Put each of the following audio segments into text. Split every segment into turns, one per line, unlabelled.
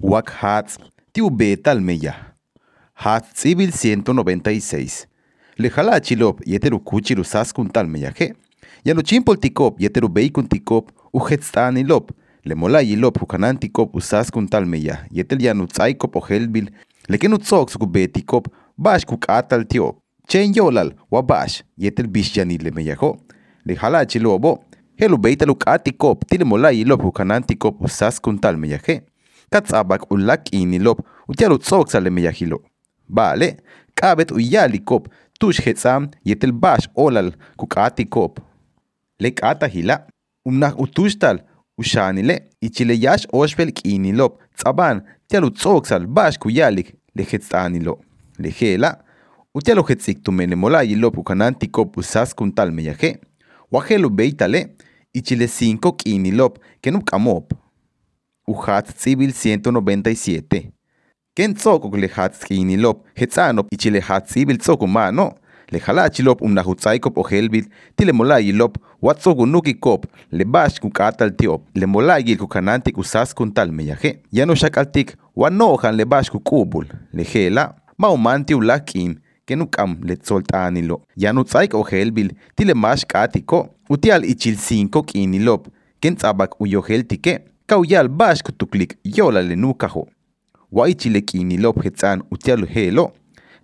Wak Hats, tiu betal meya. Hats civil 196. Le jala chilop yeteru kuchiru saskun tal meyaje. Ya no chimpol tikop yeteru beikun tikop ujetstani lop. Le mola yilop hukanan tikop usaskun tal meya. Yetel ya no tsaikop o helbil. Le que no tsok su betikop bash kuk atal tiop. Chen yolal wa bash yetel bish yani le meyajo. Le jala chilobo. Helu beitaluk atikop tile mola yilop hukanan tikop usaskun tal meyaje. Katzabak ulak inilop utialu tsok sale meyahilo. Vale, kabet uyalikop tush hetzam yetel bash olal kukatikop. Lek ata hila, umnah utushtal ushanile ichile yash oshvel kinilop tzaban tialu tsok sal bash kuyalik lehetsanilo. Lehela, utialu hetzik tumene mola yilop ukanantikop usas kuntal meyaje. Wajelu beitale, ichile 5 kinilop kenup kamop. Uhat Civil 197. Ken tsoko le hat skinilop, hetzanop ichile hat civil tsoko mano. Le halachilop um nahutsaikop o helbit, tile molayilop, watsogu nukikop, le bash kukatal tiop, le molayil kukanantik usas kuntal meyaje. Yano shakaltik, wanohan le bash kukubul, le hela, maumanti ulakim, kenukam le tzoltanilo. Yano tsaik o helbil, tile mash katiko, utial ichil 5 kinilop, ken tzabak uyoheltike, kauyal bash kutuklik yola le nukaho. Waichile kinilop hetzan utial helo,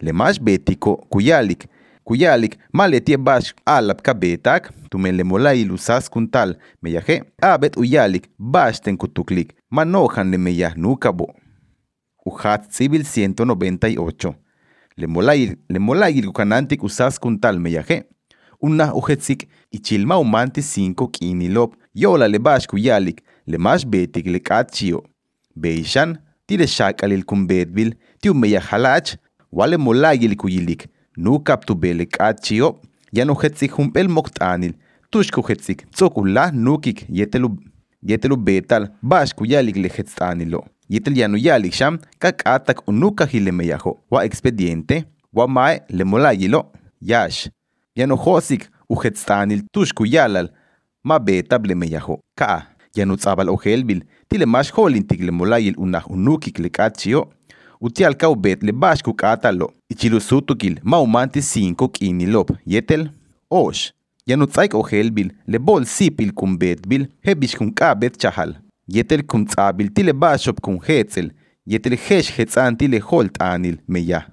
le mash betiko kuyalik, kuyalik maletie bash alap kabetak, tumen le molayil usas kuntal meyaje, abet uyalik bash ten kutuklik, manojan le meyah nukabo. Uhat civil 198. Le molayil, le molayil kukanantik usas kuntal meyaje. Una uhetzik ichilma umanti 5 kinilop, يولا لباشك ويالك لماش بيتك لكاتشيو بيشان تيد شاك للكم بيت بيل تيوم يا خلاج ولا ملاقي لكو يلك نو كابتو بيلك اتشيو يانو خدسك هم المقتانل تشكو خدسك تسوكو لا نوكيك يتلو يتلو بيتال باشكو يالك لخدستانلو يتل يانو يالك شام كاك اتك ونوكا هيلمياهو وا اكسبيدينتي وا ماي لملاقي لو ياش يانو خوسك وخدستانل تشكو يالال ma betable meyajo kaa yanutzabal ojelbil tile max jolintik le molayil unaj unukik le kaachio utial kau bet le bax kukatalo ichilusutukil ma umanti cinco kinilop yetel ox yanutzaik ojelbil le bol sipil kun betbil hebix kun kabet chahal yetel kun tzabil tile baxop kun hetzel yetel hex hetzan tile joltanil meyah